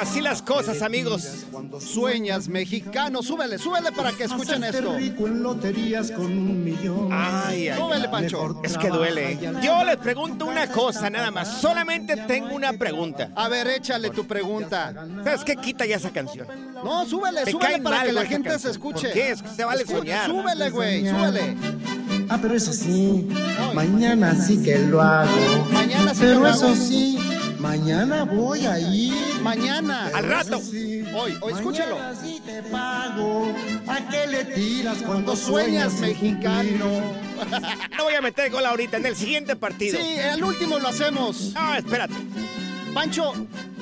Así las cosas, amigos. Sueñas mexicano, súbele, súbele para que escuchen esto. Ay, ay, Súbele, Pancho. es que duele. Yo les pregunto una cosa nada más. Solamente tengo una pregunta. A ver, échale tu pregunta. ¿Sabes qué? Quita ya esa canción. No, súbele, súbele cae para que la gente se escuche. ¿Por qué? Es que se vale Escu- soñar. Súbele, güey, súbele. Ah, pero eso sí, mañana sí que lo hago. Mañana sí que Pero lo eso hago. sí, mañana voy a ir. Mañana. Al rato. Hoy, hoy, escúchalo. Sí te pago. ¿A qué le tiras cuando sueñas mexicano. No voy a meter gol ahorita, en el siguiente partido. Sí, al último lo hacemos. No, espérate. Pancho,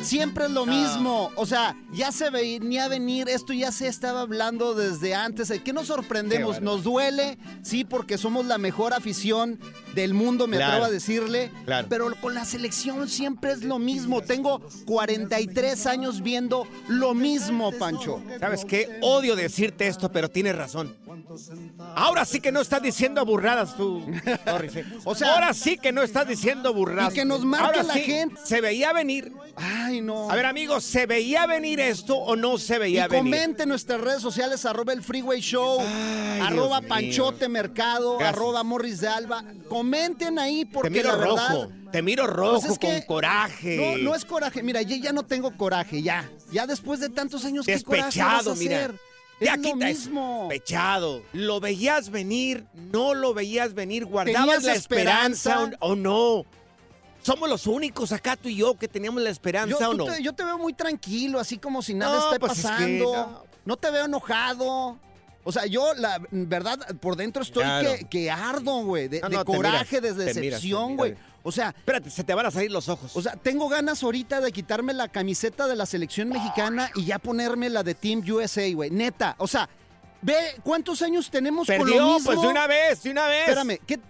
siempre es lo mismo. O sea, ya se venía a venir, esto ya se estaba hablando desde antes. ¿Qué nos sorprendemos? Qué nos duele, sí, porque somos la mejor afición del mundo, me Claro. atrevo a decirle. Claro. Pero con la selección siempre es lo mismo. Tengo 43 años viendo lo mismo, Pancho. ¿Sabes qué? Odio decirte esto, pero tienes razón. Ahora sí que no estás diciendo burradas tú. O sea- ahora sí que no estás diciendo burradas. Y que nos marque Ahora la sí, gente. ¿Se veía venir? Ay, no. A ver, amigos, ¿se veía venir esto o no se y veía venir? comente en nuestras redes sociales, arroba el Freeway Show, Ay, arroba Dios mío. Panchote Mercado, Gracias. arroba Morris de Alba. Comenten ahí porque Te miro la verdad... rojo, te miro rojo Pues es con que- coraje. No, no es coraje. Mira, yo ya no tengo coraje, ya. Ya después de tantos años, ¿qué coraje vas a Despechado, mira. hacer? Ya es lo quita mismo. Despechado. ¿Lo veías venir? ¿No lo veías venir? ¿Guardabas ¿Tenías la esperanza, esperanza? o, o no? ¿Somos los únicos acá tú y yo que teníamos la esperanza Yo, o no? te, yo te veo muy tranquilo, así como si nada No, esté pues es que pasando. no. no. te veo enojado. O sea, yo, la verdad, por dentro estoy Claro. que, que ardo, güey. De, No, coraje, miras, de decepción, güey. O sea, Espérate, se te van a salir los ojos. O sea, tengo ganas ahorita de quitarme la camiseta de la selección mexicana y ya ponerme la de Team USA, güey. Neta. O sea, ve cuántos años tenemos con lo Perdió, mismo. pues de una vez, de una vez. Espérame, ¿qué,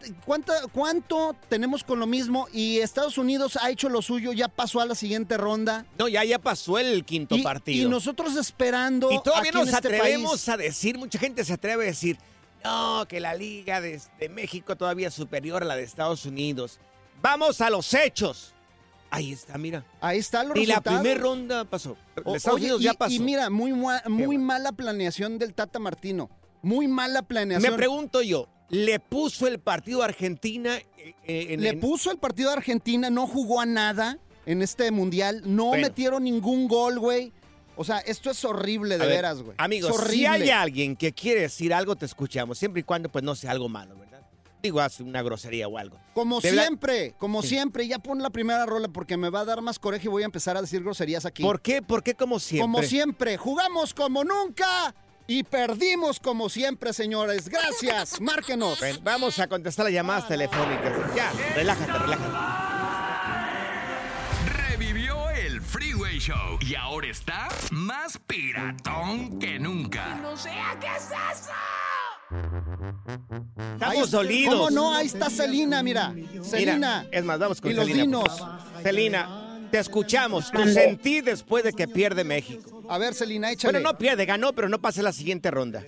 ¿cuánto tenemos con lo mismo? Y Estados Unidos ha hecho lo suyo, ya pasó a la siguiente ronda. No, ya, ya pasó el quinto Y, partido. y nosotros esperando. Y todavía aquí en nos este atrevemos país. a decir, mucha gente se atreve a decir, no, que la liga de, de México todavía es superior a la de Estados Unidos. Vamos a los hechos. Ahí está, mira. Ahí está el Ni la resultado. primera ronda pasó. O- Estados oye, Unidos y, ya pasó. y mira, muy, muy bueno. mala planeación del Tata Martino. Muy mala planeación. Me pregunto yo, ¿le puso el partido a Argentina eh, eh, en, Le en- puso el partido a Argentina, no jugó a nada en este mundial, no Bueno. metieron ningún gol, güey. O sea, esto es horrible, de ver, veras, güey. Amigos, si hay alguien que quiere decir algo, te escuchamos, siempre y cuando pues no sea algo malo, ¿verdad? Digo, haz una grosería o algo. Como De siempre, como Sí. siempre, ya pon la primera rola porque me va a dar más coraje y voy a empezar a decir groserías aquí. ¿Por qué? ¿Por qué como siempre? Como siempre, jugamos como nunca y perdimos como siempre, señores. Gracias, márquenos. Ven, vamos a contestar las llamadas telefónicas. Ya, relájate, relájate. Revivió el Freeway Show y ahora está más piratón que nunca. No sea qué es eso. Estamos dolidos. ¿Cómo no? Ahí está Celina, mira. Celina. Es más, vamos con y los Celina, dinos. Celina, te escuchamos. Tu sentir después de que pierde México. A ver, Celina, échale. Bueno, no pierde, ganó, pero no pasa la siguiente ronda.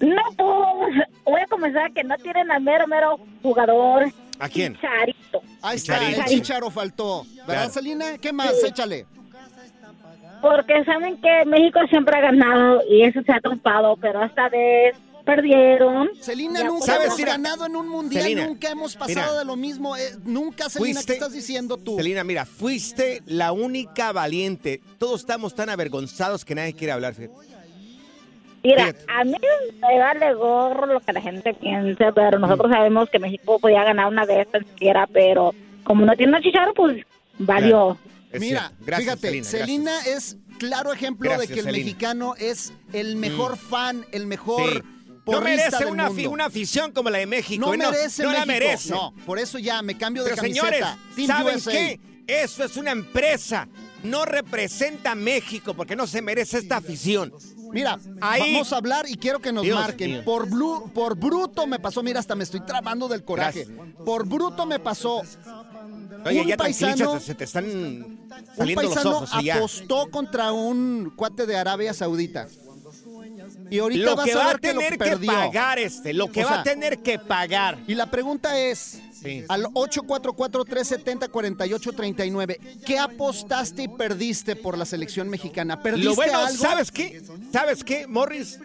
No, pues voy a comenzar que no tienen al mero, mero jugador. ¿A quién? Chicharito. Ahí está, el Chicharito. chicharo faltó. ¿Verdad, Claro. Celina? ¿Qué más? Sí. Échale. Porque saben que México siempre ha ganado y eso se ha trompado, pero esta vez perdieron. Celina, nunca ¿Sabes? hemos Mira, ganado en un mundial, nunca hemos pasado mira. de lo mismo. eh, nunca, Celina, Fuiste- ¿qué estás diciendo tú? Celina, mira, fuiste la única valiente. Todos estamos tan avergonzados que nadie quiere hablar. fíjate. Mira, Fíjate. a mí me vale gorro lo que la gente piense, pero nosotros sabemos que México podía ganar una vez siquiera, pero como no tiene Chicharro, pues valió. Es Mira. Gracias, fíjate. Celina es claro ejemplo Gracias, de que el mexicano es el mejor fan, el mejor Sí. No merece una, mundo. fi- una afición como la de México. no y merece no la merece. No, por eso ya me cambio de Pero camiseta. señores, Team ¿saben USA. qué? Eso es una empresa. No representa a México porque no se merece esta afición. Mira, Ahí- vamos a hablar y quiero que nos Dios marquen. Por, blu- por bruto me pasó, mira, hasta me estoy trabando del coraje. Por bruto me pasó. Oye, un ya paisano, se te están un saliendo los paisano ojos y ya. apostó contra un cuate de Arabia Saudita. Y ahorita Lo vas que a va ver a que lo tener que pagar este, lo que O va a tener que pagar. Y la pregunta es, Sí. al 844-370-4839, ¿qué apostaste y perdiste por la selección mexicana? ¿Perdiste Lo bueno, algo? ¿sabes qué? ¿Sabes qué, Morris?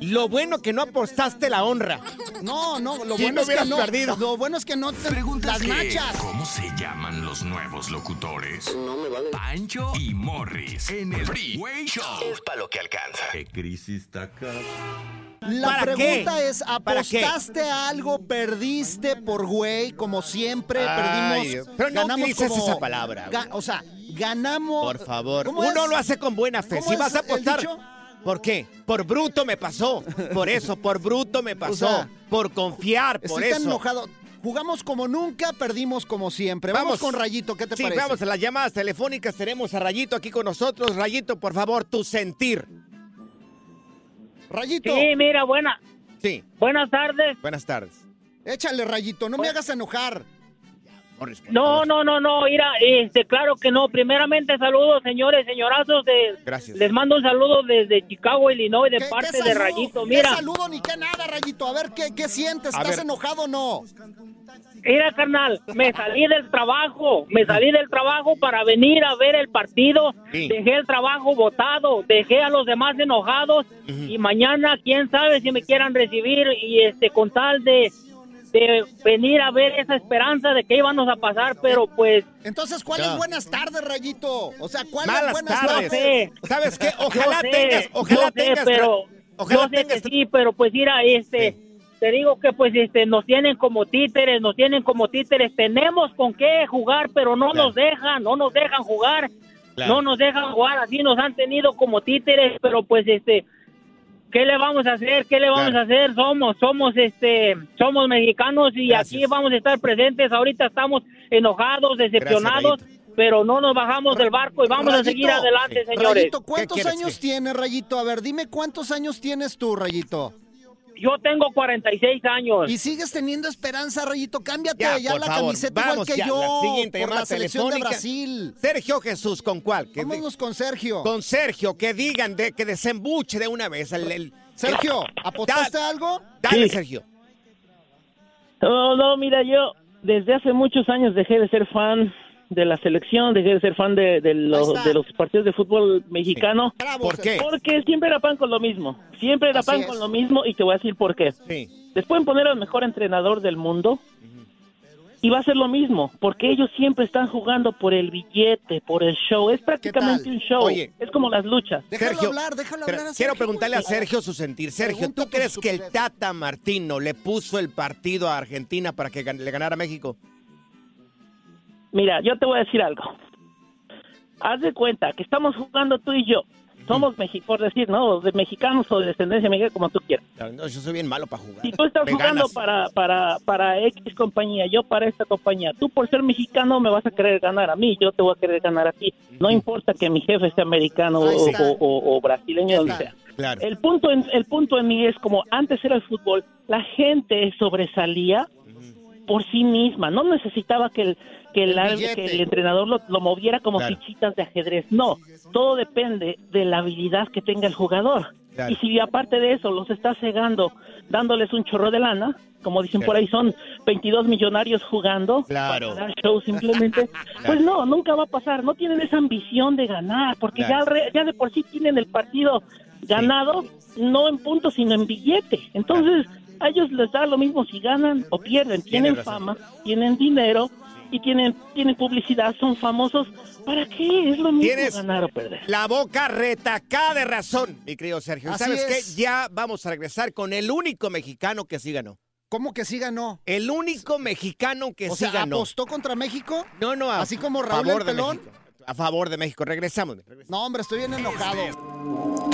Lo bueno que no apostaste la honra. No, no, lo ¿Quién bueno no es que no. perdido? Lo bueno es que no te Preguntas las que, nachas. ¿Cómo se llaman los nuevos locutores? No me vale. Pancho y Morris en el Freeway Show. Es para lo que alcanza. ¿Qué crisis está acá? La ¿Para pregunta qué? es. ¿apostaste algo? ¿Perdiste por güey? Como siempre, Ay, perdimos. Pero no ganamos utilices como, esa palabra, ga- o sea, ganamos. Por favor. ¿Cómo Uno es? lo hace con buena fe. ¿Cómo Si vas a apostar. ¿Por qué? Por bruto me pasó. Por eso, por bruto me pasó. sea, por confiar, por Estoy tan eso. enojado. Jugamos como nunca, perdimos como siempre. Vamos, Vamos. con Rayito, ¿qué te Sí, parece? vamos a las llamadas telefónicas. Tenemos a Rayito aquí con nosotros. Rayito, por favor, tu sentir. Rayito, Sí, mira, buena, Sí, buenas tardes. buenas tardes. échale Rayito, no me hagas enojar. No, no, no, no, mira, este, claro que no. Primeramente, saludos, señores, señorazos. De, Gracias. Les mando un saludo desde Chicago, Illinois, de ¿Qué- parte qué de? Rayito. ¿Qué Mira, saludo ni qué nada, Rayito? A ver, ¿qué, qué sientes? A ¿Estás ver. enojado o no? mira, carnal, me salí del trabajo, me salí del trabajo para venir a ver el partido. Sí. Dejé el trabajo botado, dejé a los demás enojados y mañana, quién sabe si me quieran recibir y este, con tal de de venir a ver esa esperanza de que íbamos a pasar, pero pues Entonces, ¿cuál Ya. es buenas tardes, Rayito? O sea, ¿cuál es Malas buenas tardes. sé. ¿Sabes qué? Ojalá Yo sé, tengas, ojalá yo sé, tengas. pero ojalá yo sé tengas. que sí, pero pues mira, este, te digo que pues este, nos tienen como títeres, nos tienen como títeres, tenemos con qué jugar, pero no Claro. nos dejan, no nos dejan jugar, Claro. no nos dejan jugar, así nos han tenido como títeres, pero pues este, ¿qué le vamos a hacer? ¿Qué le vamos Claro. a hacer? Somos, somos este, somos mexicanos y Gracias. aquí vamos a estar presentes, ahorita estamos enojados, decepcionados. Pero no nos bajamos del barco y vamos a seguir adelante, señores. Rayito, ¿cuántos años ¿Qué? tienes, Rayito? A ver, dime cuántos años tienes tú, Rayito. Yo tengo 46 años. Y sigues teniendo esperanza, Rayito. Cámbiate Ya, ya, la favor, camiseta igual que ya, yo la siguiente por la selección de. Brasil. Sergio Jesús, ¿con cuál? Que de- Vámonos con Sergio. con Sergio, que digan, de, que desembuche de una vez. El, el- Sergio, ¿apostaste Da- algo? Dale, Sí. Sergio. No, no, mira, yo desde hace muchos años dejé de ser fan de la selección, dejé de ser fan de, de los, de los partidos de fútbol mexicano. Bravo, ¿Por qué? Porque siempre era pan con lo mismo. Siempre era Así pan es. con lo mismo y te voy a decir por qué. Sí. Les pueden poner al mejor entrenador del mundo Y va a ser lo mismo, porque ellos siempre están jugando por el billete, por el show. Es prácticamente un show. Oye. es como las luchas. Sergio, hablar, déjalo hablar a quiero Sergio, preguntarle a. Sergio su sentir. Sergio, ¿tú crees que el Tata Martino le puso el partido a Argentina para que le ganara a México? Mira, yo te voy a decir algo. Haz de cuenta que estamos jugando tú y yo. Somos, mexi por decir, ¿no? De mexicanos o de descendencia mexicana, como tú quieras. No, yo soy bien malo para jugar. Si tú estás Me jugando ganas. para, para, para X compañía, yo para esta compañía, tú por ser mexicano me vas a querer ganar a mí, yo te voy a querer ganar a ti. No importa que mi jefe sea americano o, o- o- o brasileño, donde sea. Claro. El punto, en, el punto en mí es como antes era el fútbol, la gente sobresalía por sí misma, no necesitaba que el, que el, que el entrenador lo, lo moviera como Claro. fichitas de ajedrez, no, todo depende de la habilidad que tenga el jugador. Claro. Y si aparte de eso los está cegando, dándoles un chorro de lana, como dicen por ahí, son 22 millonarios jugando Claro. para dar show simplemente, pues no, nunca va a pasar, no tienen esa ambición de ganar, porque ya, re- ya de por sí tienen el partido ganado, no en puntos, sino en billete. Entonces, a ellos les da lo mismo si ganan o pierden, tienen fama, tienen dinero y tienen, tienen publicidad, son famosos. ¿Para qué? Es lo mismo Tienes ganar o perder. la boca retacada de razón, mi querido Sergio. ¿Y Así ¿Sabes es. qué? Ya vamos a regresar con el único mexicano que sí ganó. ¿Cómo que sí ganó? El único mexicano que O sí sea, ganó. apostó contra México. No, no, a Así como Raúl favor el de Pelón. México. A favor de México. Regresamos. regresamos. No, hombre, estoy bien enojado.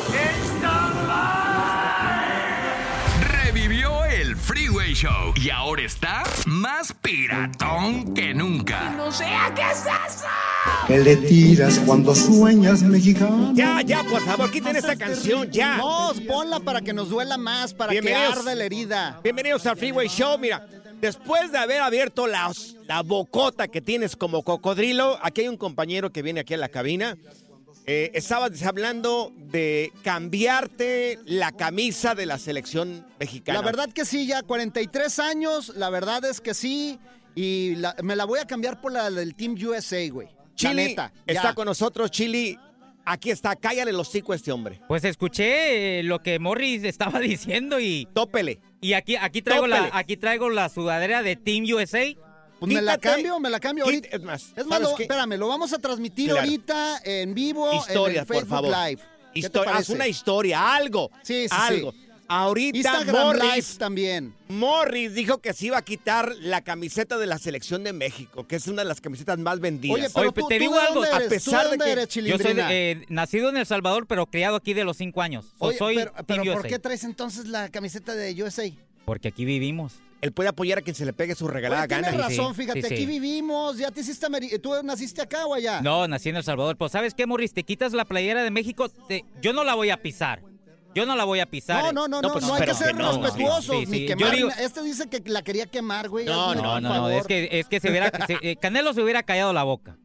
Show y ahora está más piratón que nunca. No sea, ¿qué es eso? Que le tiras cuando sueñas mexicano. Ya, ya, por favor, quiten esta canción, ya. No, ponla para que nos duela más, para que arde la herida. Bienvenidos al Freeway Show. Mira, después de haber abierto la, la bocota que tienes como cocodrilo, aquí hay un compañero que viene aquí a la cabina. Eh, estabas hablando de cambiarte la camisa de la selección mexicana. La verdad que sí, ya 43 años, la verdad es que sí. Y la- me la voy a cambiar por la del Team USA, güey. Ya. está con nosotros, Chili. Aquí está, cállale los hocico a este hombre. Pues escuché eh, lo que Morris estaba diciendo y. Tópele. Y aquí, aquí traigo la, aquí traigo la sudadera de Team USA. Pues me la cambio, me la cambio ahorita. Es más, Es más, espérame, lo vamos a transmitir Claro. ahorita en vivo Historia, en el por Facebook favor. Live. ¿Qué te Historia, haz una historia, algo. Sí, sí, algo. sí. Ahorita Instagram Morris, Live también. Morris dijo que se iba a quitar la camiseta de la selección de México, que es una de las camisetas más vendidas. Oye, pero Oye, tú- te tú digo de algo. dónde a eres? ¿Tú de pesar de que eres, Yo soy eh, nacido en El Salvador, pero criado aquí de los cinco años. Oye, soy pero, pero ¿por USA. qué traes entonces la camiseta de USA? Porque aquí vivimos. Él puede apoyar a quien se le pegue su regalada Oye, tienes gana. Sí, razón, sí, fíjate, sí, aquí vivimos, ya te hiciste, ameri- tú naciste acá o allá. No, nací en El Salvador. Pues, ¿sabes qué, Morris? Te quitas la playera de México, te- yo no la voy a pisar. yo no la voy a pisar. No, no, no, no, pues, no hay que ser no, sí, sí, ni sí. Yo quemar. digo- Este dice que la quería quemar, güey. No, No, no, no, es que, es que se hubiera, se- eh, Canelo se hubiera callado la boca.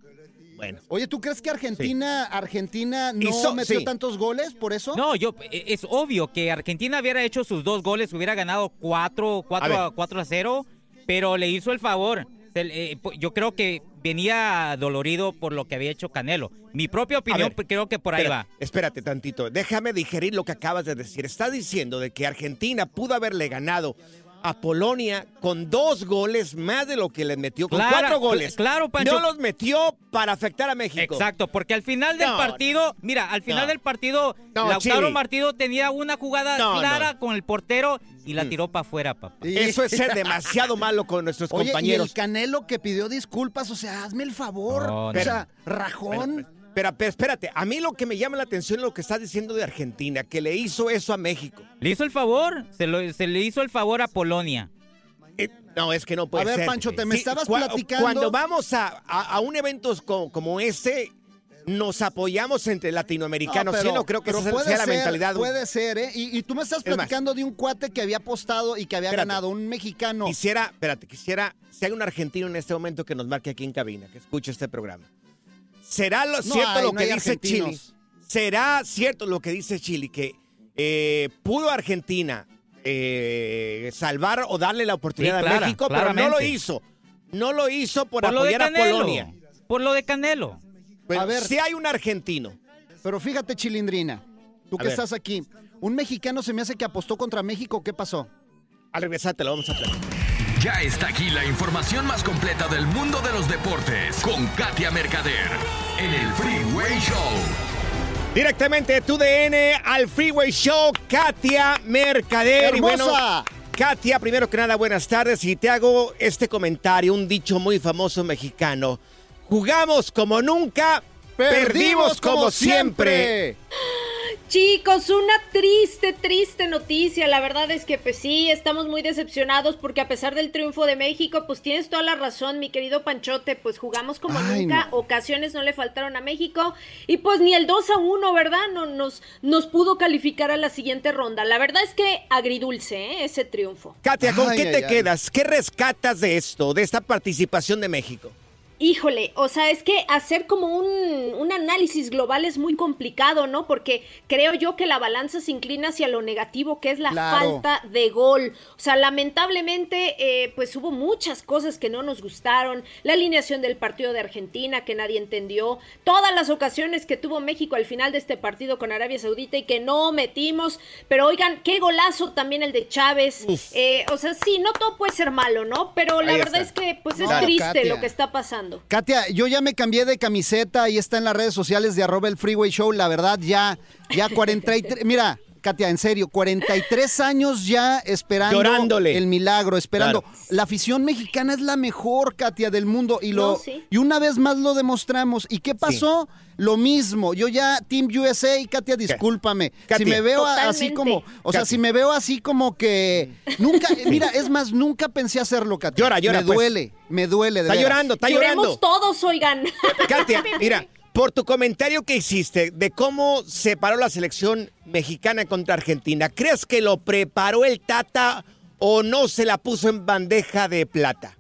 Bueno. Oye, ¿tú crees que Argentina, Argentina no Hizo- metió sí. tantos goles por eso? No, yo, eh, es obvio que Argentina hubiera hecho sus dos goles, hubiera ganado 4, 4, A a, ver. 4 a 0, pero le hizo el favor. Eh, yo creo que venía dolorido por lo que había hecho Canelo. Mi propia opinión, ver, creo que por ahí va. Espérate tantito. Déjame digerir lo que acabas de decir. Estás diciendo de que Argentina pudo haberle ganado a Polonia con dos goles más de lo que le metió con cuatro goles. cl- claro, Pancho. No los metió para afectar a México. Exacto, porque al final del No, partido, mira, al final no. del partido, No, Lautaro Chili. Martino tenía una jugada No, clara no. con el portero y la tiró para afuera, papá. Eso es ser demasiado malo con nuestros Oye, y compañeros. el Canelo que pidió disculpas, o sea, hazme el favor. No, o sea, rajón. Pero, pero espérate, a mí lo que me llama la atención es lo que estás diciendo de Argentina, que le hizo eso a México. Le hizo el favor, se, lo- se le hizo el favor a Polonia. Eh, no, es que no puede A ver, ser. Pancho, te me Sí, estabas cua- platicando. Cuando vamos a, a- a un evento co- como este, nos apoyamos entre latinoamericanos. No, Yo no creo que pero esa puede sea la ser, mentalidad. Puede ser, ¿eh? Y, y tú me estás Es más. platicando de un cuate que había apostado y que había Espérate. ganado, un mexicano. Quisiera, espérate, quisiera, si hay un argentino en este momento que nos marque aquí en cabina, que escuche este programa. ¿Será lo No cierto hay, lo no que dice Chile? ¿Será cierto lo que dice Chile? Que eh, pudo Argentina eh, salvar o darle la oportunidad Sí, a clara, México, pero no lo hizo. No lo hizo por, Por lo de apoyar a Canelo. Polonia. Por lo de Canelo. Bueno, A ver. si hay un argentino. Pero fíjate, Chilindrina, tú A que ver. estás aquí, un mexicano se me hace que apostó contra México, ¿qué pasó? Al regresar te lo vamos a platicar. Ya está aquí la información más completa del mundo de los deportes con Katia Mercader en el Freeway Show. Directamente de tu DN al Freeway Show, Katia Mercader. Y bueno, ¡Hermosa! Katia, primero que nada, buenas tardes. Y te hago este comentario, un dicho muy famoso mexicano. Jugamos como nunca, perdimos, como siempre. Chicos, una triste, triste noticia. La verdad es que pues sí, estamos muy decepcionados porque a pesar del triunfo de México, pues tienes toda la razón, mi querido Panchote, pues jugamos como Ay, nunca, no. ocasiones no le faltaron a México y pues ni el 2 a 1, ¿verdad? No nos nos pudo calificar a la siguiente ronda. La verdad es que agridulce, ¿eh? ese triunfo. Katia, ¿con Ay, qué te quedas? ¿Qué rescatas de esto, de esta participación de México? Híjole, o sea, es que hacer como un, un análisis global es muy complicado, ¿no? Porque creo yo que la balanza se inclina hacia lo negativo, que es la Claro. falta de gol. O sea, lamentablemente, eh, pues hubo muchas cosas que no nos gustaron. La alineación del partido de Argentina, que nadie entendió. Todas las ocasiones que tuvo México al final de este partido con Arabia Saudita y que no metimos. Pero oigan, qué golazo también el de Chávez. Eh, o sea, sí, no todo puede ser malo, ¿no? Pero la Ahí verdad está. es que, pues es triste Katia. lo que está pasando. Katia, yo ya me cambié de camiseta, ahí está en las redes sociales de arroba el Freeway Show, la verdad ya, ya 43, mira, Katia, en serio, 43 años ya esperando Llorándole. el milagro, esperando. Claro. La afición mexicana es la mejor, Katia, del mundo y lo No, sí. y una vez más lo demostramos. ¿Y qué pasó? Lo mismo. Yo ya Team USA, Katia, discúlpame. Si me veo así como, o sea, si me veo así como que nunca, mira, es más, nunca pensé hacerlo, Katia. Llora, llora, Me pues. duele, me duele. de Está veras. llorando, está Lloremos llorando. todos, oigan. Katia, mira, por tu comentario que hiciste de cómo se paró la selección mexicana contra Argentina, ¿crees que lo preparó el Tata o no se la puso en bandeja de plata?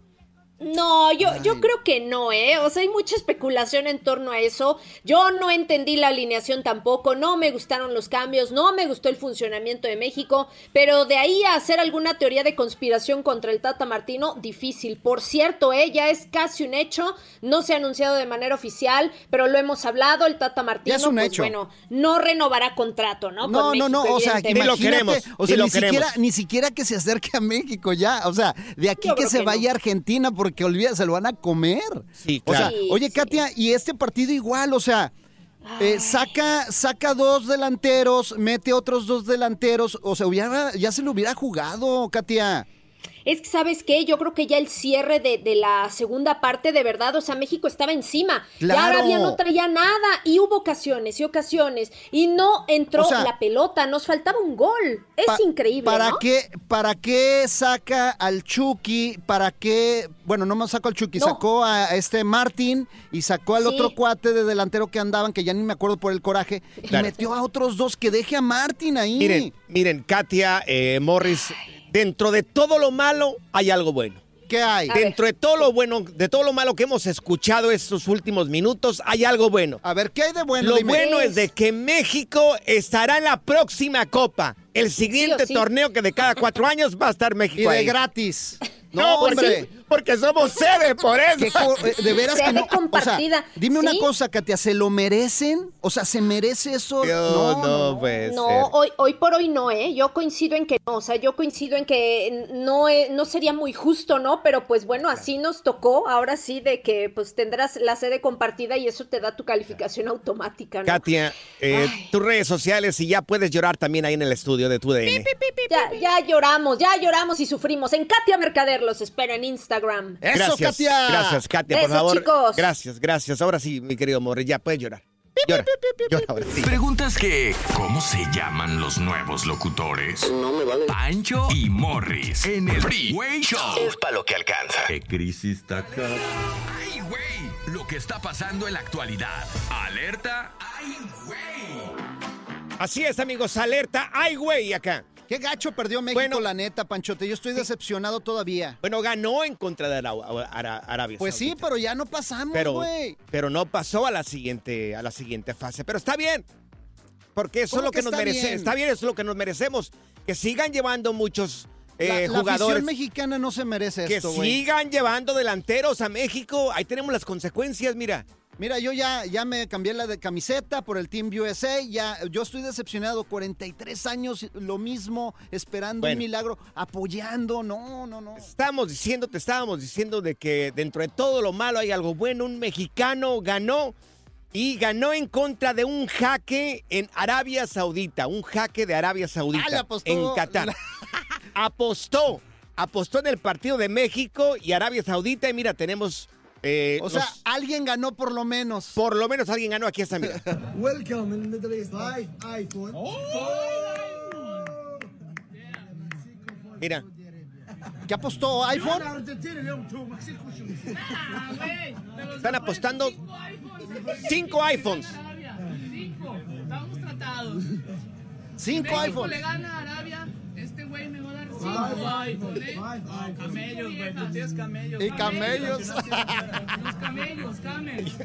No, yo, yo creo que no, ¿eh? O sea, hay mucha especulación en torno a eso. Yo no entendí la alineación tampoco, no me gustaron los cambios, no me gustó el funcionamiento de México, pero de ahí a hacer alguna teoría de conspiración contra el Tata Martino, difícil. Por cierto, ¿eh? Ya es casi un hecho, no se ha anunciado de manera oficial, pero lo hemos hablado, el Tata Martino, es un pues hecho. bueno, no renovará contrato, ¿no? No, Con no, no, o sea. Ni lo imagínate, queremos, o sea, ni lo ni siquiera, queremos. ni siquiera que se acerque a México ya, o sea, de aquí Yo que se que vaya no. a Argentina porque olvida, se lo van a comer. Sí, O sea, claro. Sí, oye, sí. Katia, y este partido igual, o sea, eh, saca, saca dos delanteros, mete otros dos delanteros, o sea, hubiera, ya se lo hubiera jugado, Katia. Es que, ¿sabes qué? Yo creo que ya el cierre de, de la segunda parte, de verdad, o sea, México estaba encima. Ya Claro. Arabia no traía nada y hubo ocasiones y ocasiones y no entró O sea, la pelota, nos faltaba un gol. Es Pa- increíble, ¿Para ¿no? qué, ¿Para qué saca al Chucky? ¿Para qué? Bueno, no me sacó al Chucky, No. sacó a este Martín y sacó al Sí. otro cuate de delantero que andaban, que ya ni me acuerdo por el coraje, y metió a otros dos que deje a Martín ahí. Miren, miren, Katia, eh, Morris, dentro de todo lo malo hay algo bueno. ¿Qué hay? Dentro de todo lo bueno, de todo lo malo que hemos escuchado estos últimos minutos, hay algo bueno. A ver, ¿qué hay de bueno? Lo Dime. bueno es de que México estará en la próxima Copa. El siguiente sí. torneo que de cada cuatro años va a estar México Y de ahí. gratis. No, No, porque, hombre. Porque somos sede, por ¿Qué eso. eh, de veras que Sede no. O sea, compartida. dime una cosa, Katia, ¿se lo merecen? O sea, ¿se merece eso? No, no, puede No, ser. hoy, hoy por hoy no, ¿eh? Yo coincido en que no, o sea, yo coincido en que no, eh, no sería muy justo, ¿no? Pero pues bueno, así nos tocó, ahora sí, de que pues tendrás la sede compartida y eso te da tu calificación automática, ¿no? Katia, eh, tus redes sociales y ya puedes llorar también ahí en el estudio de tu DN. Ya, ya lloramos, ya lloramos y sufrimos. En Katia Mercader los espero en Instagram. ¡Eso, gracias, Katia! Gracias, Katia, por favor. chicos. Gracias, gracias. Ahora sí, mi querido Morris, ya puedes llorar. Llora, llora ahora sí. Preguntas que, ¿cómo se llaman los nuevos locutores? No me vale. Pancho y Morris en el Freeway Show. Es para lo que alcanza. ¿Qué crisis está acá? ¡Ay, güey! Lo que está pasando en la actualidad. Alerta. ¡Ay, güey! Así es, amigos, alerta. ¡Ay, güey! Acá. Qué gacho perdió México, Bueno. la neta, Panchote. Yo estoy decepcionado todavía. Bueno, ganó en contra de Ara- Ara- Arabia Pues sí, pero ya no pasamos, güey. pero no pasó a la siguiente, a la siguiente fase. Pero está bien. Porque eso ¿Cómo es lo que, que nos merecemos. Está bien, eso es lo que nos merecemos. Que sigan llevando muchos eh, la, la jugadores. mexicana no se merece que esto, güey. sigan llevando delanteros a México. Ahí tenemos las consecuencias, mira. Mira, yo ya, ya me cambié la de camiseta por el Team USA. Ya, yo estoy decepcionado. 43 años, lo mismo, esperando Bueno. un milagro, apoyando. No, no, no. Estamos diciendo, te estábamos diciendo de que dentro de todo lo malo hay algo bueno. Un mexicano ganó y ganó en contra de un jaque en Arabia Saudita. Un jaque de Arabia Saudita. Ah, apostó. En Qatar. apostó. Apostó en el partido de México y Arabia Saudita. Y mira, tenemos. Eh, O sea, los- alguien ganó por lo menos. por lo menos alguien ganó. Aquí está, mira. Welcome in Middle East. I, iPhone. Mira. ¿Qué apostó iPhone? Están apostando cinco iPhones. Estamos tratados. Cinco México iPhones. le gana a Arabia, Camellos, güey, tú tienes camellos. Y camellos. Los camellos, camellos.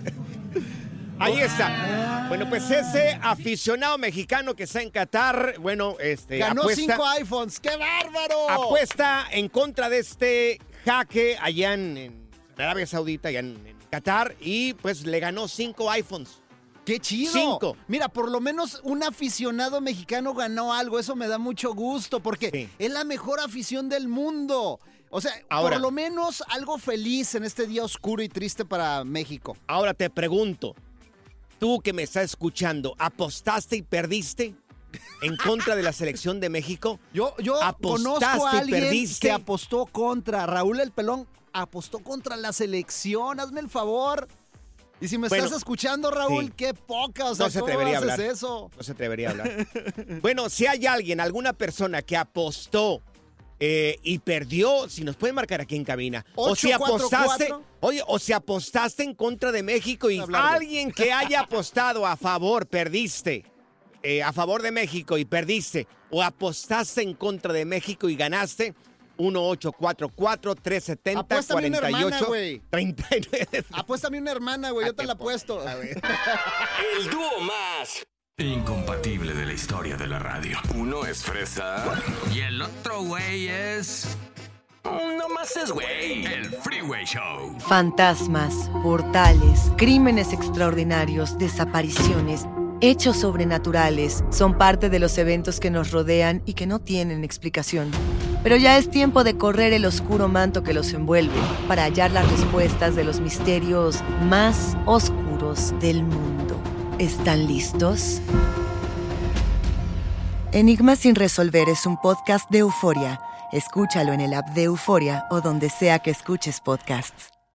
Ahí está. Bueno, pues ese aficionado mexicano que está en Qatar, bueno, este Ganó apuesta, cinco iPhones. ¡Qué bárbaro! apuesta en contra de este jaque allá en, en Arabia Saudita, allá en, en Qatar, y pues le ganó cinco iPhones. ¡Qué chido! Cinco. Mira, por lo menos un aficionado mexicano ganó algo. Eso me da mucho gusto porque Sí. es la mejor afición del mundo. O sea, Ahora. por lo menos algo feliz en este día oscuro y triste para México. Ahora te pregunto, tú que me estás escuchando, ¿apostaste y perdiste en contra de la selección de México? Yo, yo ¿Apostaste conozco a y alguien perdiste? que apostó contra. Raúl el Pelón apostó contra la selección. Hazme el favor. Y si me Bueno, estás escuchando, Raúl, sí. qué poca. O sea, no se ¿cómo atrevería haces hablar. eso? No se atrevería a hablar. bueno, si hay alguien, alguna persona que apostó eh, y perdió, si nos pueden marcar aquí en cabina. O si 844. apostaste, oye, o si apostaste en contra de México y alguien que haya apostado a favor, perdiste. eh, a favor de México y perdiste. O apostaste en contra de México y ganaste. 1844-370-48. Apuéstame una hermana, güey. 39. Apuéstame una hermana, güey. Yo te la apuesto. El dúo más incompatible de la historia de la radio. Uno es fresa y el otro güey es. No más es güey. El Freeway Show. Fantasmas, portales, crímenes extraordinarios, desapariciones, hechos sobrenaturales son parte de los eventos que nos rodean y que no tienen explicación. Pero ya es tiempo de correr el oscuro manto que los envuelve para hallar las respuestas de los misterios más oscuros del mundo. ¿Están listos? Enigma sin resolver es un podcast de euforia. Escúchalo en el app de Euforia o donde sea que escuches podcasts.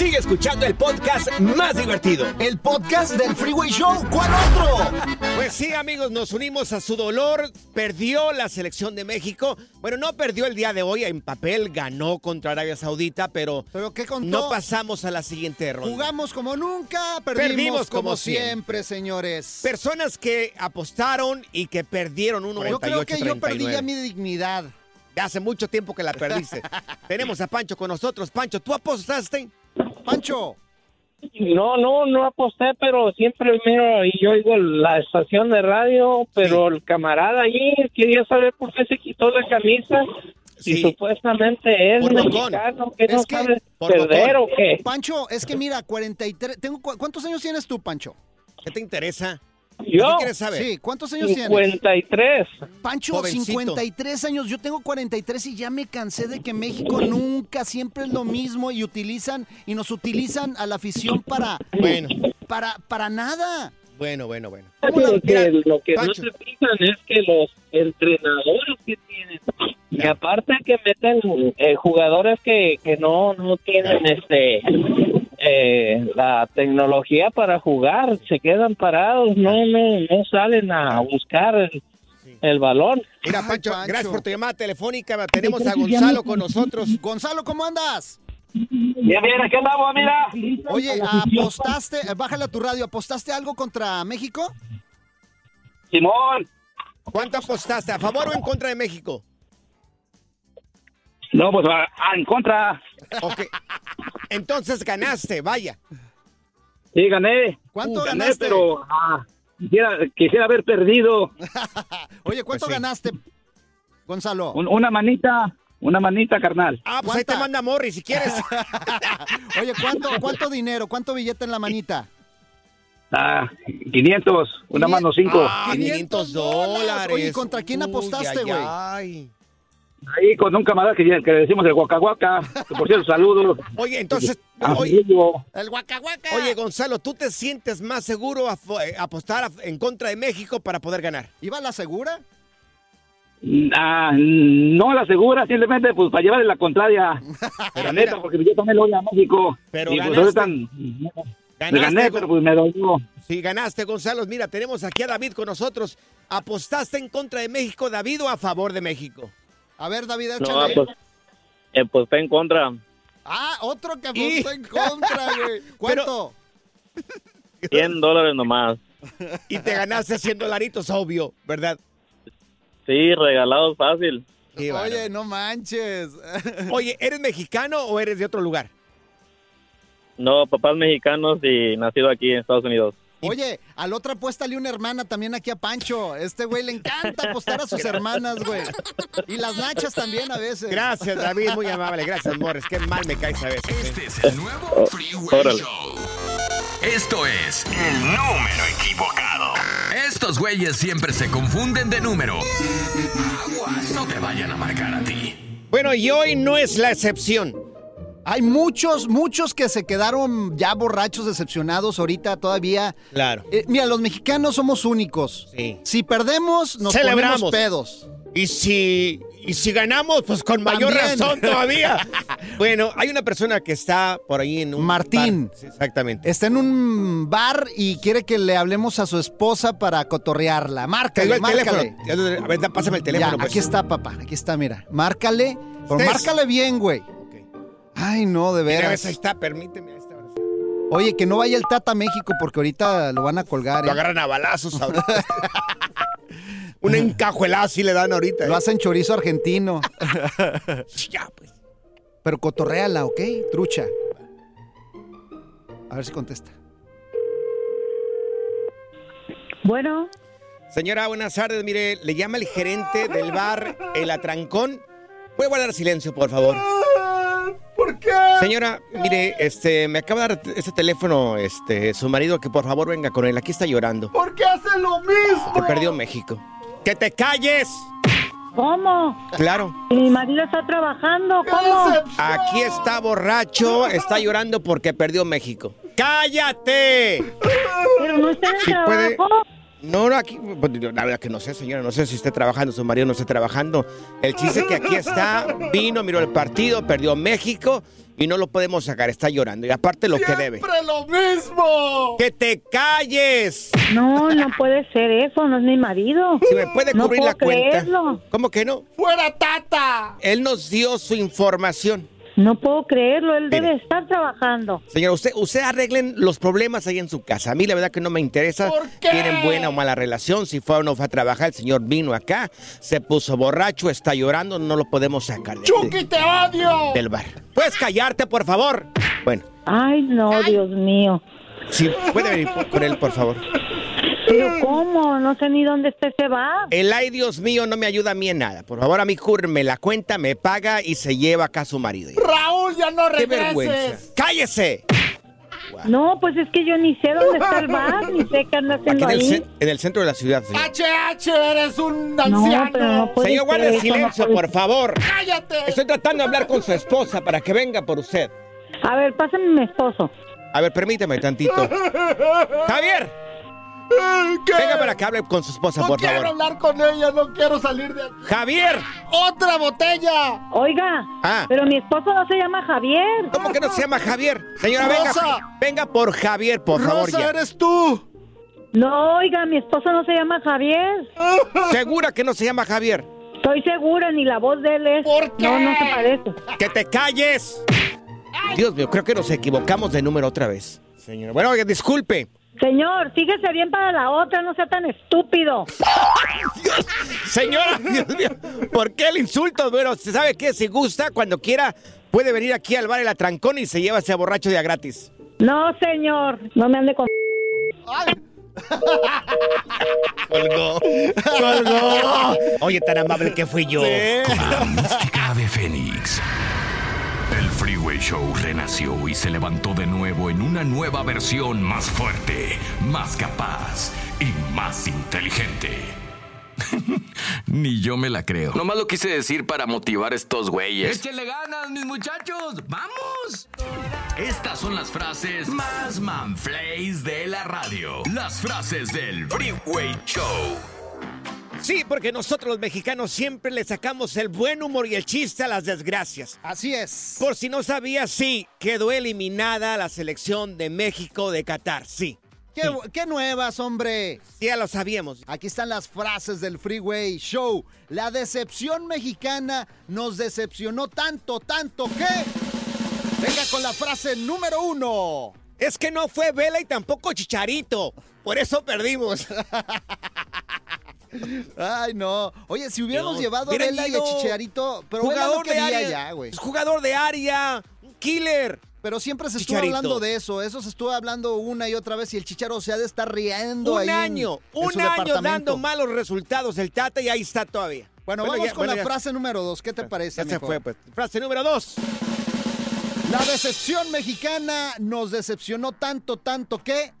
Sigue escuchando el podcast más divertido. El podcast del Freeway Show. ¿Cuál otro? Pues sí, amigos, nos unimos a su dolor. Perdió la selección de México. Bueno, no perdió el día de hoy en papel, ganó contra Arabia Saudita, pero, ¿Pero qué contó? no pasamos a la siguiente ronda. Jugamos como nunca, perdimos, Perdimos como, como siempre, señores. Personas que apostaron y que perdieron un 98 Yo creo que yo perdí ya mi dignidad. Hace mucho tiempo que la perdiste. Tenemos a Pancho con nosotros. Pancho, ¿tú apostaste? Pancho. No, no, no aposté, pero siempre miro y yo oigo la estación de radio, pero el camarada allí quería saber por qué se quitó la camisa y supuestamente es Por mexicano, que no Es que- sabe por perder o qué. Pancho, es que mira, 43. Tengo, cu- ¿Cuántos años tienes tú, Pancho? ¿Qué te interesa? ¿Yo? ¿Qué quieres saber? Sí, ¿cuántos años tienes? 53. Pancho, Jovencito. 53 años. Yo tengo 43 y ya me cansé de que México nunca, siempre es lo mismo y utilizan y nos utilizan a la afición para. Bueno. Para, para nada. Bueno, bueno, bueno. Que lo que no se fijan es que los entrenadores que tienen y aparte que meten eh, jugadores que, que no no tienen este eh, la tecnología para jugar se quedan parados no no no salen a buscar el, el balón Mira, Pancho, Pancho. gracias por tu llamada telefónica. Tenemos a Gonzalo con nosotros. Gonzalo, ¿cómo andas? Bien, bien, aquí andamos, mira. Oye, ¿apostaste, eh, bájale a tu radio, ¿apostaste algo contra México? Simón ¿Cuánto apostaste? ¿A favor o en contra de México? no pues a- a- en contra Ok. Entonces ganaste, vaya. sí gané ¿Cuánto Uh, gané ganaste? pero ah, quisiera quisiera haber perdido Oye, ¿cuánto Pues sí. ganaste, Gonzalo? Un- una manita una manita carnal Ah, pues ahí te manda Morris si quieres. Oye, ¿cuánto, ¿cuánto dinero? ¿Cuánto billete en la manita? Ah, 500, una mano 5. Ah, 500 dólares. Oye, ¿contra quién Uy, apostaste, ay, güey? Ahí con un camarada que, que le decimos el guacahuaca. que Por cierto, saludos. Oye, entonces, oye. El guacahuaca. oye, Gonzalo, ¿tú te sientes más seguro a eh, apostar a- en contra de México para poder ganar? ¿Iba a la segura? Ah, no la asegura, simplemente pues para llevarle la contraria. la neta, porque yo también lo voy a México. Pero y pues ganaste. Ganaste, gané, pero pues me dolió. Sí, ganaste, Gonzalo. Mira, tenemos aquí a David con nosotros. ¿Apostaste en contra de México, David, o a favor de México? A ver, David, No, échale. pues, eh, pues está en contra. Ah, otro que apostó en contra, güey. ¿Cuánto? 100 dólares nomás. Y te ganaste 100 dolaritos, obvio, ¿verdad? Sí, regalado fácil. Qué. Oye, no manches. Oye, ¿eres mexicano o eres de otro lugar? No, papás mexicanos y nacido aquí en Estados Unidos. Oye, a la otra apuéstale una hermana también aquí a Pancho. Este güey le encanta apostar a sus hermanas, güey. Y las nachas también a veces. Gracias, David, muy amable. Gracias, Morris. Qué mal me caes a veces. ¿eh? Este es el nuevo Freeway Órale. Show. Esto es el número equivocado. Esto Estos güeyes siempre se confunden de número. Aguas, no te vayan a marcar a ti. Bueno, y hoy no es la excepción. Hay muchos, muchos que se quedaron ya borrachos, decepcionados ahorita todavía. Claro. Eh, mira, los mexicanos somos únicos. Sí. Si perdemos, nos Celebramos. ponemos pedos. Y si, y si ganamos, pues con mayor También. razón todavía. bueno, hay una persona que está por ahí en un. Martín. bar. Sí, exactamente. Está en un bar y quiere que le hablemos a su esposa para cotorrearla. Márcale, el márcale. teléfono. A ver, pásame el teléfono. Ya, pues. aquí está, papá. Aquí está, mira. Márcale. Pero márcale bien, güey. Ay, no, de Mira, veras. ves, ahí está, permíteme. ahí está. Oye, que no vaya el Tata a México porque ahorita lo van a colgar. Lo ¿eh? agarran a balazos ahorita. Un encajuelado así le dan ahorita. Lo ¿eh? hacen chorizo argentino. Ya, pues. Pero cotorréala, ¿ok? Trucha. A ver si contesta. Bueno, Señora, buenas tardes. Mire, le llama el gerente del bar El Atrancón. ¿Puede guardar silencio, por favor? ¿Por qué? Señora, mire, este, me acaba de dar este teléfono, este, su marido, que por favor venga con él. Aquí está llorando. ¿Por qué hace lo mismo? Que perdió México. ¡Que te calles! ¿cómo? Claro. Mi marido está trabajando, ¿cómo? Aquí está borracho, está llorando porque perdió México. ¡Cállate! Pero no está en el Si puede- trabajo. No, aquí, pues, la verdad que no sé, señora, no sé si esté trabajando, su marido no esté trabajando. El chiste es que aquí está, vino, miró el partido, perdió México y no lo podemos sacar, está llorando. Y aparte lo que debe. ¡Siempre lo mismo! ¡Que te calles! No, no puede ser eso, no es mi marido. Si me puede No cubrir puedo la cuenta. creerlo. ¿Cómo que no? ¡Fuera Tata! Él nos dio su información. No puedo creerlo, él Mire. debe estar trabajando. Señora, usted, usted arreglen los problemas ahí en su casa. A mí la verdad que no me interesa. ¿Por qué? Tienen buena o mala relación. Si fue o no fue a trabajar, el señor vino acá, se puso borracho, está llorando, no lo podemos sacar de- ¡Chucky, te odio! del bar. ¿Puedes callarte, por favor? Bueno, Ay, no, Dios mío. si puede venir por- con él, por favor. Pero ¿cómo? No sé ni dónde está ese bar. El ay, Dios mío, no me ayuda a mí en nada. Por favor, a mí me la cuenta, me paga y se lleva acá a su marido. Raúl, ya no ¡Qué vergüenza! regreses. ¡Cállese! No, pues es que yo ni sé dónde está el bar, ni sé qué anda haciendo en el, ahí. en el centro de la ciudad, señor. HH, eres un No, anciano. pero no puede Señor, guarde ser silencio, no puede por favor. ¡Cállate! Estoy tratando de hablar con su esposa para que venga por usted. A ver, pásame mi esposo. A ver, permítame tantito. ¡Javier! ¿Qué? Venga para que hable con su esposa, No por quiero favor. hablar con ella, no quiero salir de aquí. ¡Javier! ¡Otra botella! Oiga, Ah. pero mi esposo no se llama Javier. ¿Cómo que no se llama Javier? Señora, venga. Rosa. Venga por Javier, por favor, Rosa, ya. eres tú. No, oiga, mi esposo no se llama Javier. ¿Segura que no se llama Javier? Estoy segura, ni la voz de él es. ¿Por qué? No, no se parece. ¡Que te calles! Dios mío, creo que nos equivocamos de número otra vez. Señora, bueno, oiga, disculpe. Señor, fíjese bien para la otra, no sea tan estúpido. Señora, Dios mío, ¿por qué el insulto? Bueno, ¿se sabe qué? Si gusta, cuando quiera, puede venir aquí al bar El Atrancón y se lleva ese borracho de a gratis. No, señor, no me ande con... Colgó. Colgó. Oye, tan amable que fui yo. Con la mística de Fénix. Show renació y se levantó de nuevo en una nueva versión más fuerte, más capaz y más inteligente. Ni yo me la creo. Nomás lo quise decir para motivar a estos güeyes. ¡Échenle ganas, mis muchachos! ¡Vamos! Estas son las frases más manflays de la radio. Las frases del Freeway Show. Sí, porque nosotros los mexicanos siempre le sacamos el buen humor y el chiste a las desgracias. Así es. Por si no sabías, sí, quedó eliminada la selección de México de Qatar, sí. ¿Qué, qué nuevas, hombre? Ya lo sabíamos. Aquí están las frases del Freeway Show. La decepción mexicana nos decepcionó tanto, tanto que... Venga con la frase número uno. Es que no fue Vela y tampoco Chicharito. Por eso perdimos. Ay, no. Oye, si hubiéramos No, llevado a Vela y a Chicharito, pero Vela no jugador de área, ya, güey. es jugador de área, killer. Pero siempre se estuvo hablando de eso, eso se estuvo hablando una y otra vez y el Chicharo se ha de estar riendo ahí Un año, en un año dando malos resultados el Tata y ahí está todavía. Bueno, vamos ya- con bueno, la ya- frase número dos. ¿Qué te parece, Ya se fue, pues. Frase número dos. La decepción mexicana nos decepcionó tanto, tanto que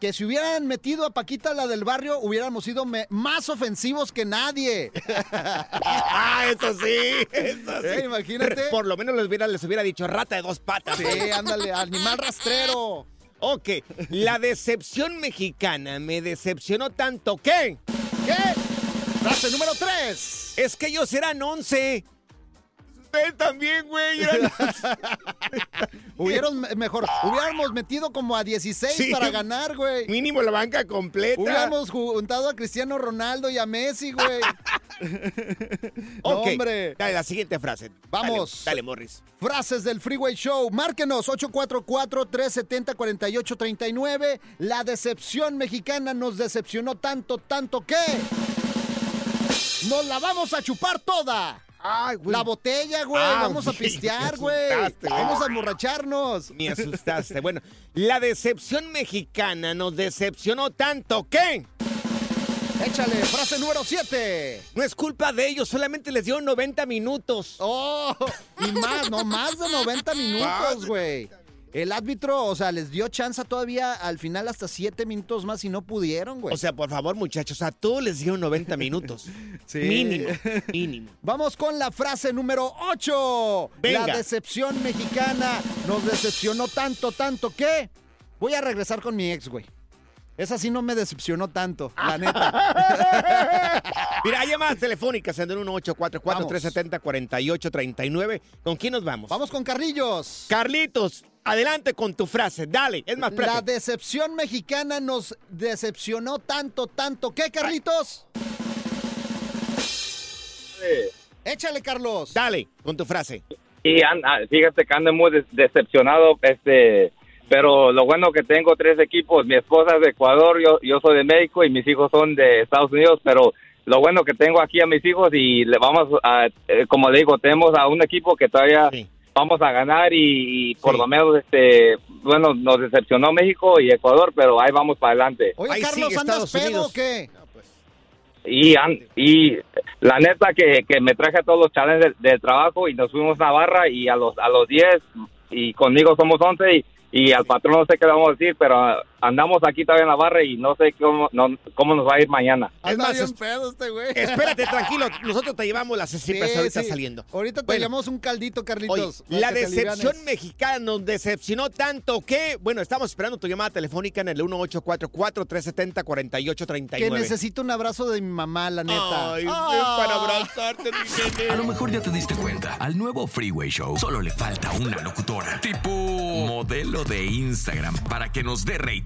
que si hubieran metido a Paquita la del barrio, hubiéramos sido más ofensivos que nadie. ah, eso sí, eso sí. Eh, imagínate. Por lo menos les hubiera, les hubiera dicho rata de dos patas. Sí, ándale, animal rastrero. Ok, la decepción mexicana me decepcionó tanto que... ¿Qué? Frase número 3. Es que ellos eran 11. Ustedes también, güey. Hubieron, mejor, hubiéramos metido como a 16 Sí. para ganar, güey. Mínimo la banca completa. Hubiéramos juntado a Cristiano Ronaldo y a Messi, güey. Hombre. Dale, la siguiente frase. Vamos. Dale, dale, Morris. Frases del Freeway Show. Márquenos 844-370-4839. La decepción mexicana nos decepcionó tanto, tanto que nos la vamos a chupar toda. La botella, güey. Ah, vamos a pistear, güey. Vamos a emborracharnos. Me asustaste. Bueno, la decepción mexicana nos decepcionó tanto que... Échale, frase número 7. No es culpa de ellos, solamente les dieron 90 minutos. Oh, y más, no, más de 90 minutos, güey. El árbitro, o sea, les dio chance todavía al final hasta 7 minutos más y no pudieron, güey. O sea, por favor, muchachos, a todos les dieron 90 minutos. Sí. Mínimo, mínimo. Vamos con la frase número 8. Venga. La decepción mexicana nos decepcionó tanto, tanto que voy a regresar con mi ex, güey. Esa sí no me decepcionó tanto, la neta. Mira, hay llamadas telefónicas en el 1844-370-4839. ¿Con quién nos vamos? Vamos con Carrillos. Carlitos, adelante con tu frase. Dale, es más La práctico. decepción mexicana nos decepcionó tanto, tanto. ¿Qué, Carlitos? Échale, Carlos. Dale, con tu frase. Y fíjate que ando muy decepcionado, este, pero lo bueno que tengo tres equipos, mi esposa es de Ecuador, yo, yo soy de México y mis hijos son de Estados Unidos, pero lo bueno que tengo aquí a mis hijos y le vamos a, eh, como le digo, tenemos a un equipo que todavía vamos a ganar y, y por lo menos, este, bueno, nos decepcionó México y Ecuador, pero ahí vamos para adelante. Oye, Carlos, ¿andas pedo o qué? Y, an- y la neta que, que me traje a todos los challenges de, de trabajo y nos fuimos a Navarra y a los a los 10 y conmigo somos 11 y, y al patrón no sé qué le vamos a decir, pero andamos aquí todavía en Navarra y no sé cómo, no- cómo nos va a ir mañana. Es más, es- pedo este güey. espérate, tranquilo. Nosotros te llevamos las Sí, ahorita sí. saliendo. Ahorita te Bueno. llevamos un caldito, Carlitos. la decepción alivianes. mexicana nos decepcionó tanto que, bueno, estamos esperando tu llamada telefónica en el 1844-370-4839. Que necesito un abrazo de mi mamá, la neta. Ay, para abrazarte, mi. A lo mejor ya te diste cuenta, al nuevo Freeway Show solo le falta una locutora, tipo modelo de Instagram, para que nos dé rating.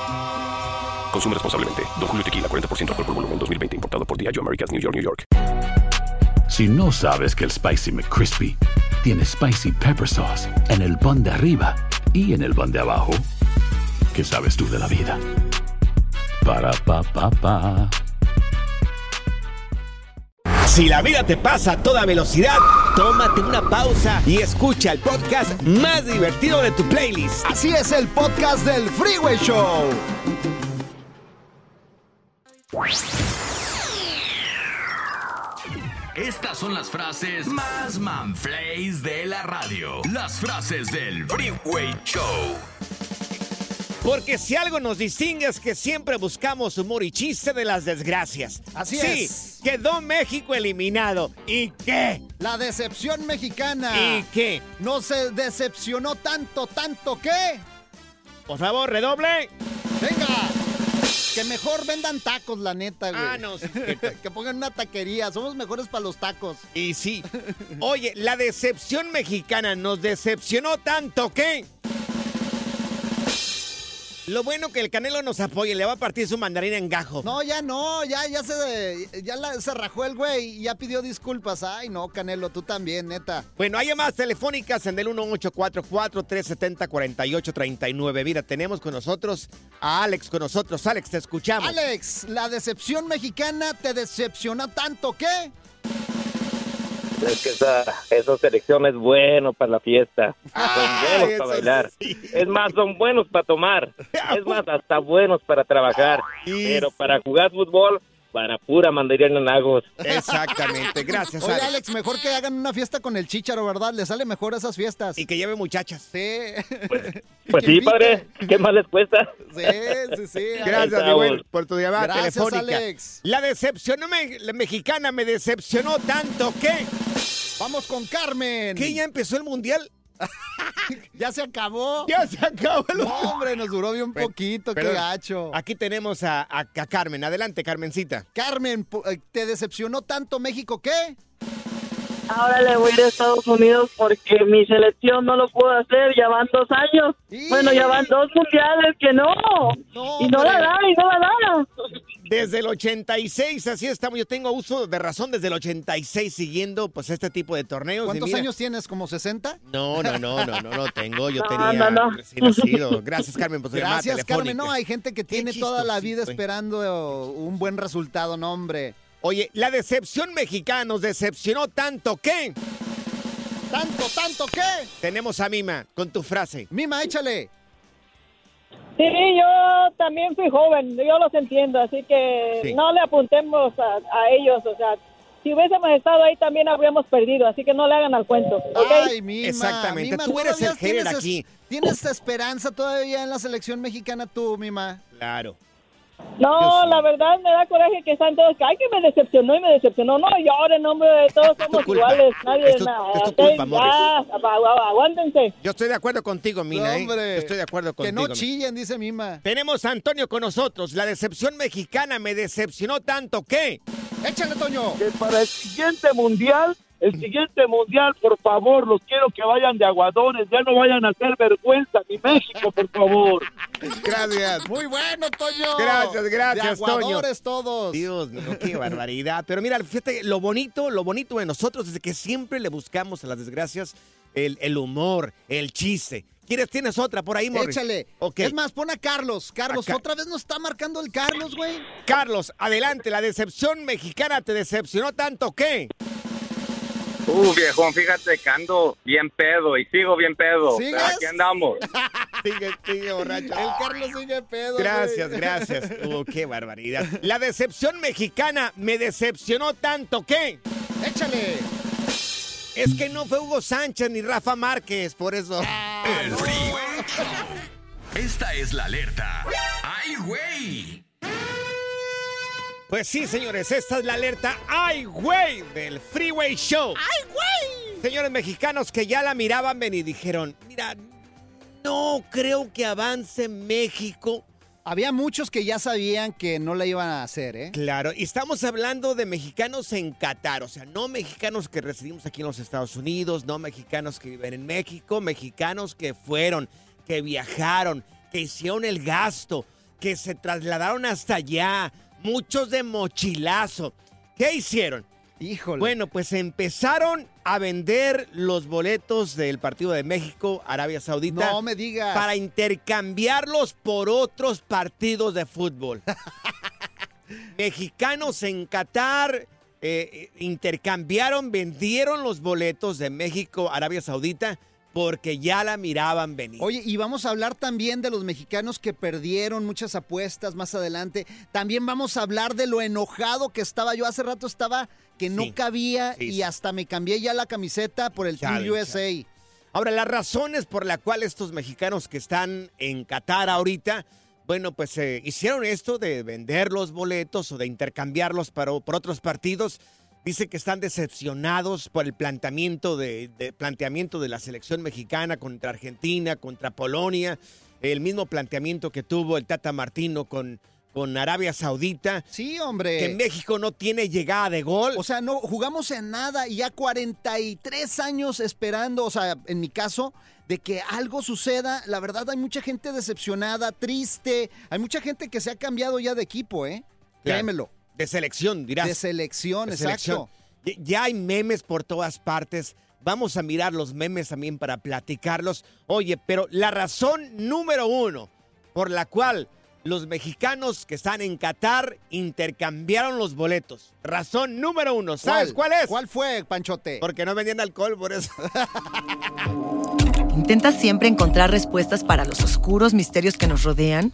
Consume responsablemente. Don Julio Tequila, 40% alcohol por volumen, 2020. Importado por Diageo Americas, New York, New York. Si no sabes que el Spicy McCrispy tiene Spicy Pepper Sauce en el pan de arriba y en el pan de abajo, ¿qué sabes tú de la vida? Para, pa, pa, pa. Si la vida te pasa a toda velocidad, tómate una pausa y escucha el podcast más divertido de tu playlist. Así es el podcast del Freeway Show. Estas son las frases más manflays de la radio. Las frases del Freeway Show. Porque si algo nos distingue es que siempre buscamos humor y chiste de las desgracias. Así sí, es. quedó México eliminado. ¿Y qué? La decepción mexicana. ¿Y qué? No se decepcionó tanto, tanto que. Por favor, redoble. Venga. Que mejor vendan tacos, la neta, güey. Ah, no, sí, que pongan una taquería. Somos mejores para los tacos. Y sí. Oye, la decepción mexicana nos decepcionó tanto que. Lo bueno que el Canelo nos apoye, le va a partir su mandarina en gajo. No, ya no, ya, ya se, ya la- se rajó el güey y ya pidió disculpas. Ay, no, Canelo, tú también, neta. Bueno, hay llamadas telefónicas en el 1844-370-4839. Mira, tenemos con nosotros a Alex con nosotros. Alex, te escuchamos. Alex, la decepción mexicana te decepcionó tanto que. Es que esa, esa selección es bueno para la fiesta. son buenos eso para bailar. Es más, son buenos para tomar. Es más, hasta buenos para trabajar. Pero para jugar fútbol, para pura mandarina en lagos. Exactamente, gracias, Oye, Alex. Alex, mejor que hagan una fiesta con el chicharo, ¿verdad? Le sale mejor esas fiestas. Y que lleve muchachas. Sí. Pues sí, padre. ¿Qué más les cuesta? Sí, sí, sí. Gracias, mi güey, por tu llamada Gracias, telefónica. Alex. La decepción me- la mexicana me decepcionó tanto que. Vamos con Carmen. ¿Qué? ¿Ya empezó el mundial? ya se acabó. Ya se acabó el hombre, nos duró bien poquito, qué gacho. Aquí tenemos a, a- a Carmen. Adelante, Carmencita. Carmen, eh, ¿te decepcionó tanto México qué? Ahora le voy a ir a Estados Unidos porque mi selección no lo pudo hacer. Ya van dos años. Bueno, ya van dos mundiales que no. y no la da, y no la da. Desde el 86, así estamos. Yo tengo uso de razón desde el 86 siguiendo pues este tipo de torneos. ¿Cuántos mira- años tienes? ¿Como 60? No, no, no, no, no, no tengo. Yo No, tenía no, no. recién nacido. Gracias, Carmen, por Gracias. Carmen. No, hay gente que tiene toda la vida esperando un buen resultado, no, hombre. Oye, la decepción mexicana nos decepcionó tanto que... ¿Tanto, tanto qué? Tenemos a Mima con tu frase. Mima, échale. Sí, yo también fui joven, yo los entiendo, así que Sí. no le apuntemos a, a ellos, o sea, si hubiésemos estado ahí también habríamos perdido, así que no le hagan al cuento. Ay, Mima. Exactamente, Mima, tú eres el tienes es- aquí. ¿Tienes esperanza todavía en la selección mexicana tú, Mima? Claro. No, la verdad me da coraje que están todos, que ay, que me decepcionó y me decepcionó, no lloren, hombre, todos somos iguales, nadie, Es tu- nada, es tu culpa, ya, aguántense. Yo estoy de acuerdo contigo, Mina. ¿eh? hombre. Yo estoy de acuerdo Que contigo. no chillen, dice Mima. Tenemos a Antonio con nosotros. La decepción mexicana me decepcionó tanto que... Échale, Toño. que para el siguiente mundial, el siguiente mundial, por favor, los quiero que vayan de aguadores, ya no vayan a hacer vergüenza, mi México, por favor. Gracias. Muy bueno, Toño. Gracias, gracias, de Toño. aguadores todos. Dios mío, qué barbaridad. Pero mira, fíjate, lo bonito, lo bonito de nosotros es que siempre le buscamos a las desgracias el, el humor, el chiste. ¿Quieres, tienes otra por ahí, Morris? Échale. Es más, pon a Carlos. Carlos, Acá. otra vez nos está marcando el Carlos, güey. Carlos, adelante. La decepción mexicana te decepcionó tanto que... Uh, viejón, fíjate que ando bien pedo y sigo bien pedo. ¿Sigues? Pero aquí andamos. Sigue, sigue borracho. El Carlos sigue pedo. Gracias, güey. gracias. Uh, qué barbaridad. La decepción mexicana me decepcionó tanto que... Échale. Es que no fue Hugo Sánchez ni Rafa Márquez, por eso. El Freeway Show. Esta es la alerta. ¡Ay, güey! Pues sí, señores, esta es la alerta ¡Ay, güey! del Freeway Show. ¡Ay, güey! Señores mexicanos que ya la miraban venir y dijeron, mira, no creo que avance México. Había muchos que ya sabían que no la iban a hacer, ¿eh? Claro, y estamos hablando de mexicanos en Qatar, o sea, no mexicanos que residimos aquí en los Estados Unidos, no mexicanos que viven en México, mexicanos que fueron, que viajaron, que hicieron el gasto, que se trasladaron hasta allá, muchos de mochilazo. ¿Qué hicieron? Híjole. Bueno, pues empezaron a vender los boletos del partido de México, Arabia Saudita. No me digas. Para intercambiarlos por otros partidos de fútbol. Mexicanos en Qatar eh, eh, intercambiaron, vendieron los boletos de México, Arabia Saudita porque ya la miraban venir. Oye, y vamos a hablar también de los mexicanos que perdieron muchas apuestas más adelante. También vamos a hablar de lo enojado que estaba. Yo hace rato estaba que no Sí. cabía Sí, y hasta me cambié ya la camiseta por el Team Chale, USA. Ahora, las razones por las cuales estos mexicanos que están en Qatar ahorita, bueno, pues eh, hicieron esto de vender los boletos o de intercambiarlos para, por otros partidos. Dice que están decepcionados por el planteamiento de, de- planteamiento de la selección mexicana contra Argentina, contra Polonia, el mismo planteamiento que tuvo el Tata Martino con, con Arabia Saudita. Sí, hombre. Que México no tiene llegada de gol. O sea, no jugamos en nada y ya 43 años esperando, o sea, en mi caso, de que algo suceda. La verdad, hay mucha gente decepcionada, triste. Hay mucha gente que se ha cambiado ya de equipo, ¿eh? Claro. Créemelo. De selección, dirás. De selección, De exacto. selección. Ya- Ya hay memes por todas partes. Vamos a mirar los memes también para platicarlos. Oye, pero la razón número uno por la cual los mexicanos que están en Qatar intercambiaron los boletos. Razón número uno. ¿Sabes cuál, es? ¿Cuál fue, Panchote? Porque no vendían alcohol, por eso. ¿Intentas siempre encontrar respuestas para los oscuros misterios que nos rodean?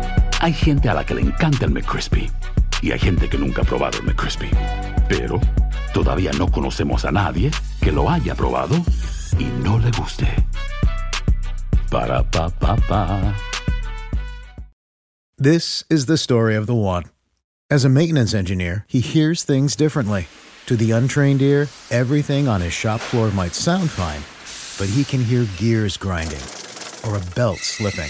Hay gente a la que le encanta el McCrispy y hay gente que nunca ha probado el McCrispy. Pero todavía no conocemos a nadie que lo haya probado y no le guste. Para pa pa pa. This is the story of the one. As a maintenance engineer, he hears things differently. To the untrained ear, everything on his shop floor might sound fine, but he can hear gears grinding or a belt slipping.